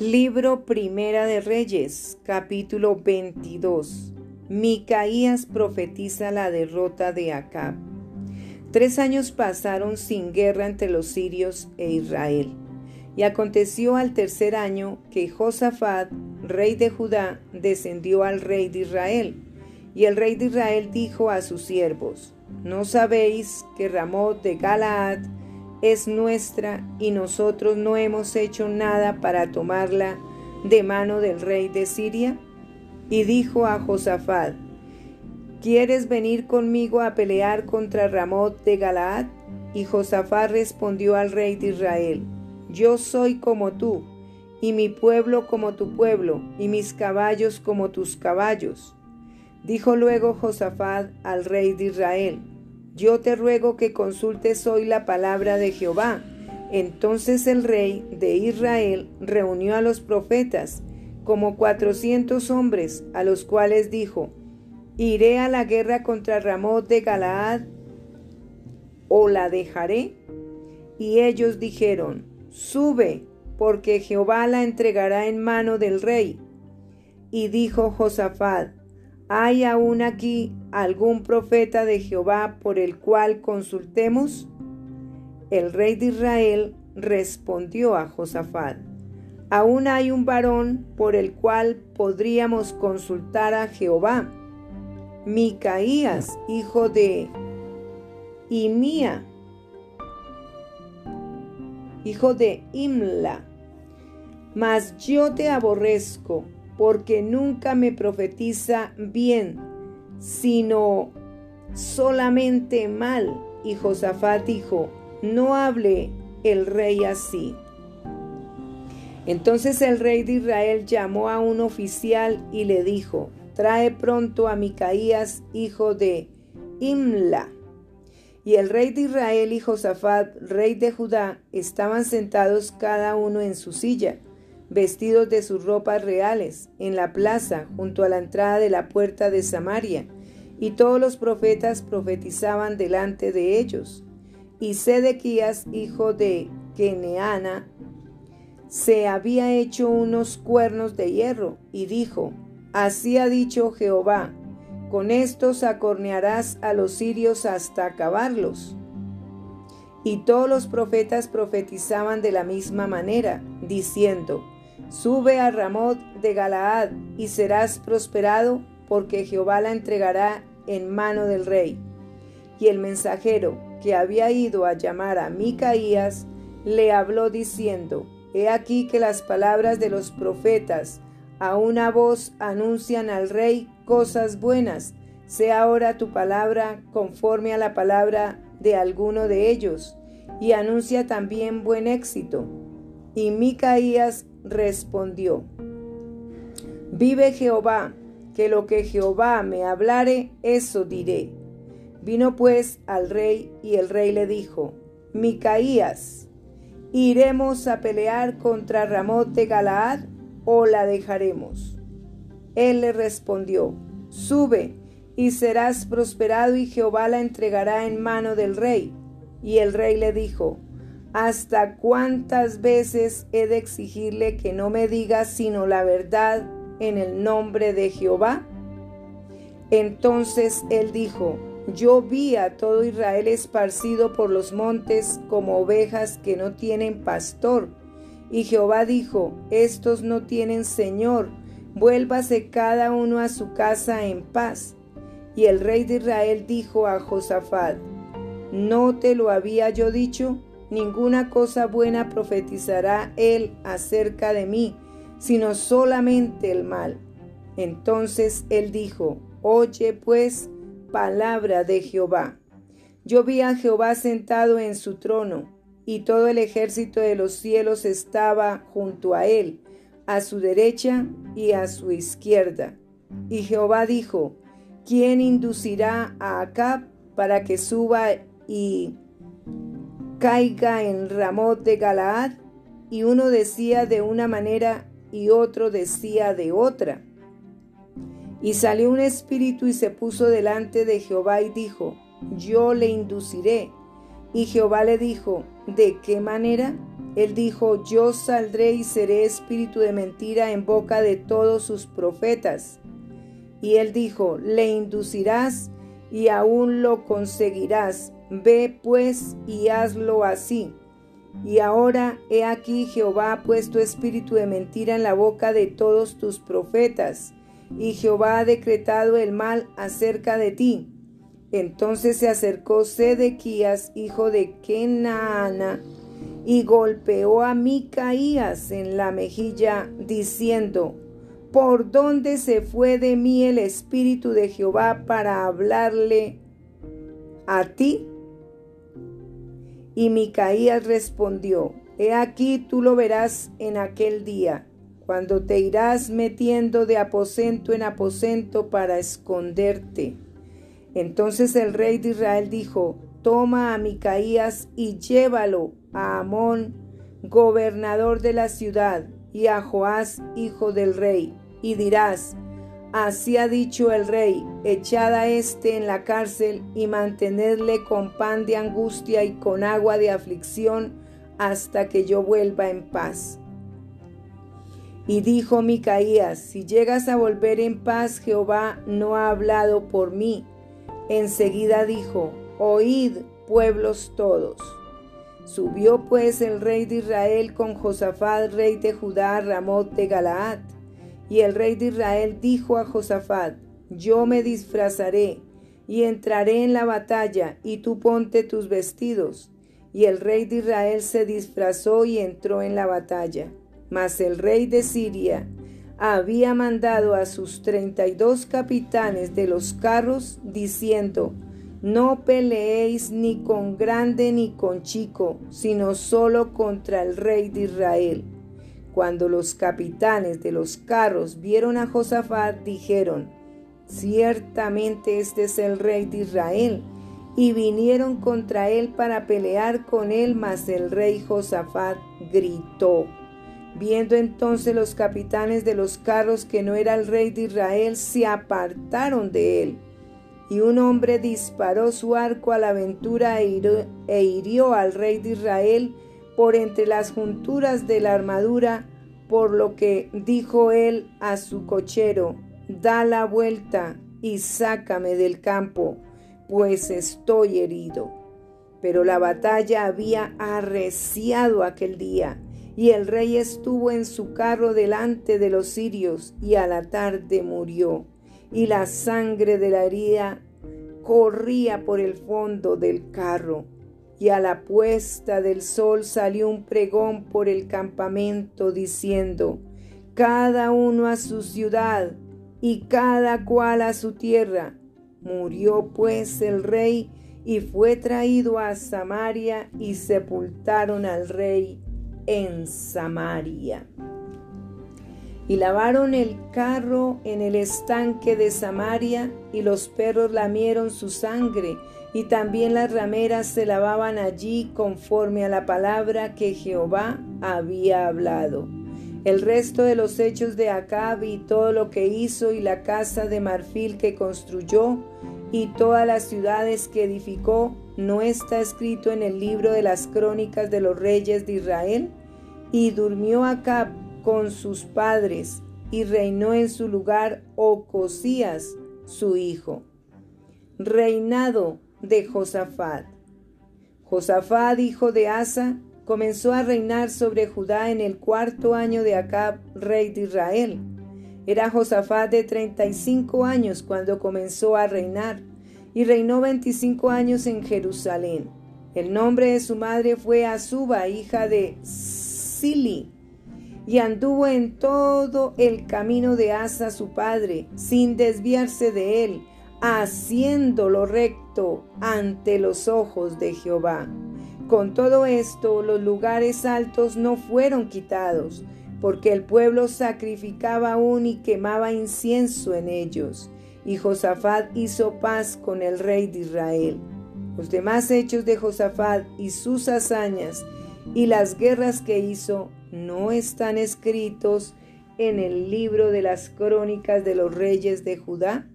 Libro Primera de Reyes, capítulo 22. Micaías profetiza la derrota de Acab. Tres años pasaron sin guerra entre los sirios e Israel. Y aconteció al tercer año que Josafat, rey de Judá, descendió al rey de Israel. Y el rey de Israel dijo a sus siervos, ¿no sabéis que Ramot de Galaad es nuestra y nosotros no hemos hecho nada para tomarla de mano del rey de Siria? Y dijo a Josafat, ¿quieres venir conmigo a pelear contra Ramot de Galaad? Y Josafat respondió al rey de Israel, yo soy como tú, y mi pueblo como tu pueblo, y mis caballos como tus caballos. Dijo luego Josafat al rey de Israel, yo te ruego que consultes hoy la palabra de Jehová. Entonces el rey de Israel reunió a los profetas, como cuatrocientos hombres, a los cuales dijo, ¿Iré a la guerra contra Ramot de Galaad o la dejaré? Y ellos dijeron, Sube, porque Jehová la entregará en mano del rey. Y dijo Josafat, ¿Hay aún aquí algún profeta de Jehová por el cual consultemos? El rey de Israel respondió a Josafat, aún hay un varón por el cual podríamos consultar a Jehová, Micaías, hijo de Imía, hijo de Imla, mas yo te aborrezco porque nunca me profetiza bien, sino solamente mal. Y Josafat dijo, no hable el rey así. Entonces el rey de Israel llamó a un oficial y le dijo, trae pronto a Micaías, hijo de Imla. Y el rey de Israel y Josafat, rey de Judá, estaban sentados cada uno en su silla vestidos de sus ropas reales, en la plaza, junto a la entrada de la puerta de Samaria, y todos los profetas profetizaban delante de ellos. Y Sedequías, hijo de Keneana, se había hecho unos cuernos de hierro, y dijo, Así ha dicho Jehová, con estos acornearás a los sirios hasta acabarlos. Y todos los profetas profetizaban de la misma manera, diciendo, Sube a Ramot de Galaad y serás prosperado, porque Jehová la entregará en mano del rey. Y el mensajero que había ido a llamar a Micaías le habló diciendo, He aquí que las palabras de los profetas a una voz anuncian al rey cosas buenas. Sea ahora tu palabra conforme a la palabra de alguno de ellos, y anuncia también buen éxito. Y Micaías respondió, Vive Jehová, que lo que Jehová me hablare, eso diré. Vino pues al rey y el rey le dijo, Micaías, ¿iremos a pelear contra Ramot de Galaad o la dejaremos? Él le respondió, Sube y serás prosperado y Jehová la entregará en mano del rey. Y el rey le dijo, ¿Hasta cuántas veces he de exigirle que no me diga sino la verdad en el nombre de Jehová? Entonces él dijo, yo vi a todo Israel esparcido por los montes como ovejas que no tienen pastor. Y Jehová dijo, estos no tienen Señor, vuélvase cada uno a su casa en paz. Y el rey de Israel dijo a Josafat, ¿no te lo había yo dicho? Ninguna cosa buena profetizará él acerca de mí, sino solamente el mal. Entonces él dijo, Oye pues palabra de Jehová. Yo vi a Jehová sentado en su trono, y todo el ejército de los cielos estaba junto a él, a su derecha y a su izquierda. Y Jehová dijo, ¿quién inducirá a Acab para que suba y caiga en Ramot de Galaad, y uno decía de una manera y otro decía de otra. Y salió un espíritu y se puso delante de Jehová y dijo, yo le induciré. Y Jehová le dijo, ¿de qué manera? Él dijo, yo saldré y seré espíritu de mentira en boca de todos sus profetas. Y él dijo, le inducirás y aún lo conseguirás. Ve pues y hazlo así. Y ahora he aquí Jehová ha puesto espíritu de mentira en la boca de todos tus profetas, y Jehová ha decretado el mal acerca de ti. Entonces se acercó Sedequías, hijo de Kenaana, y golpeó a Micaías en la mejilla, diciendo, ¿Por dónde se fue de mí el espíritu de Jehová para hablarle a ti? Y Micaías respondió, He aquí tú lo verás en aquel día, cuando te irás metiendo de aposento en aposento para esconderte. Entonces el rey de Israel dijo, Toma a Micaías y llévalo a Amón, gobernador de la ciudad, y a Joás, hijo del rey, y dirás, Así ha dicho el rey, echad a éste en la cárcel y mantenedle con pan de angustia y con agua de aflicción hasta que yo vuelva en paz. Y dijo Micaías, si llegas a volver en paz, Jehová no ha hablado por mí. Enseguida dijo, oíd pueblos todos. Subió pues el rey de Israel con Josafat, rey de Judá, Ramot de Galaad y el rey de Israel dijo a Josafat, yo me disfrazaré y entraré en la batalla, y tú ponte tus vestidos. Y el rey de Israel se disfrazó y entró en la batalla. Mas el rey de Siria había mandado a sus treinta y dos capitanes de los carros, diciendo, No peleéis ni con grande ni con chico, sino solo contra el rey de Israel. Cuando los capitanes de los carros vieron a Josafat, dijeron, ciertamente este es el rey de Israel. Y vinieron contra él para pelear con él, mas el rey Josafat gritó. Viendo entonces los capitanes de los carros que no era el rey de Israel, se apartaron de él. Y un hombre disparó su arco a la aventura e hirió, e al rey de Israel, por entre las junturas de la armadura, por lo que dijo él a su cochero, da la vuelta y sácame del campo, pues estoy herido. Pero la batalla había arreciado aquel día, y el rey estuvo en su carro delante de los sirios, y a la tarde murió, y la sangre de la herida corría por el fondo del carro y a la puesta del sol salió un pregón por el campamento diciendo, cada uno a su ciudad y cada cual a su tierra. Murió pues el rey y fue traído a Samaria y sepultaron al rey en Samaria. Y lavaron el carro en el estanque de Samaria y los perros lamieron su sangre y también las rameras se lavaban allí conforme a la palabra que Jehová había hablado. El resto de los hechos de Acab y todo lo que hizo y la casa de marfil que construyó y todas las ciudades que edificó no está escrito en el libro de las crónicas de los reyes de Israel. Y durmió Acab con sus padres y reinó en su lugar Ocosías, su hijo. Reinado de Josafat. Josafat, hijo de Asa, comenzó a reinar sobre Judá en el cuarto año de Acab, rey de Israel. Era Josafat de 35 años cuando comenzó a reinar y reinó 25 años en Jerusalén. El nombre de su madre fue Azuba, hija de Sili, y anduvo en todo el camino de Asa su padre, sin desviarse de él, haciendo lo recto ante los ojos de Jehová. Con todo esto, los lugares altos no fueron quitados, porque el pueblo sacrificaba aún y quemaba incienso en ellos. Y Josafat hizo paz con el rey de Israel. Los demás hechos de Josafat y sus hazañas y las guerras que hizo no están escritos en el libro de las crónicas de los reyes de Judá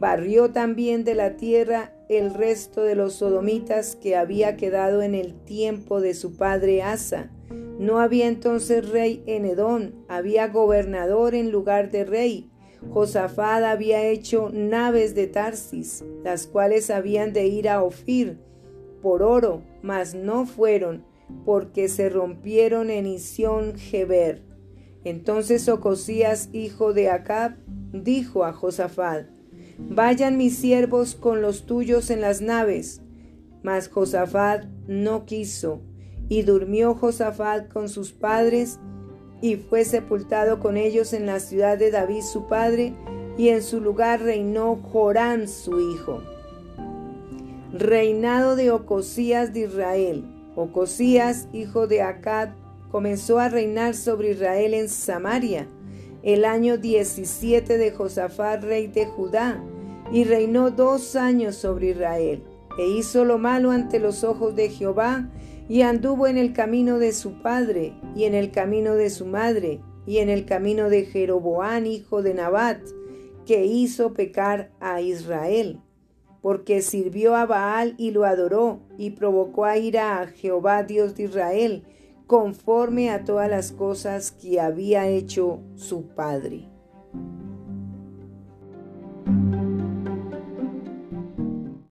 barrió también de la tierra el resto de los sodomitas que había quedado en el tiempo de su padre Asa. No había entonces rey en Edom, había gobernador en lugar de rey. Josafat había hecho naves de Tarsis, las cuales habían de ir a Ofir por oro, mas no fueron, porque se rompieron en Isión Geber. Entonces Ocosías, hijo de Acab, dijo a Josafat, Vayan mis siervos con los tuyos en las naves. Mas Josafat no quiso, y durmió Josafat con sus padres, y fue sepultado con ellos en la ciudad de David su padre, y en su lugar reinó Jorán su hijo. Reinado de Ocosías de Israel. Ocosías, hijo de Acad, comenzó a reinar sobre Israel en Samaria el año 17 de Josafat, rey de Judá, y reinó dos años sobre Israel, e hizo lo malo ante los ojos de Jehová, y anduvo en el camino de su padre, y en el camino de su madre, y en el camino de Jeroboán, hijo de Nabat, que hizo pecar a Israel, porque sirvió a Baal y lo adoró, y provocó a ira a Jehová, Dios de Israel, conforme a todas las cosas que había hecho su padre.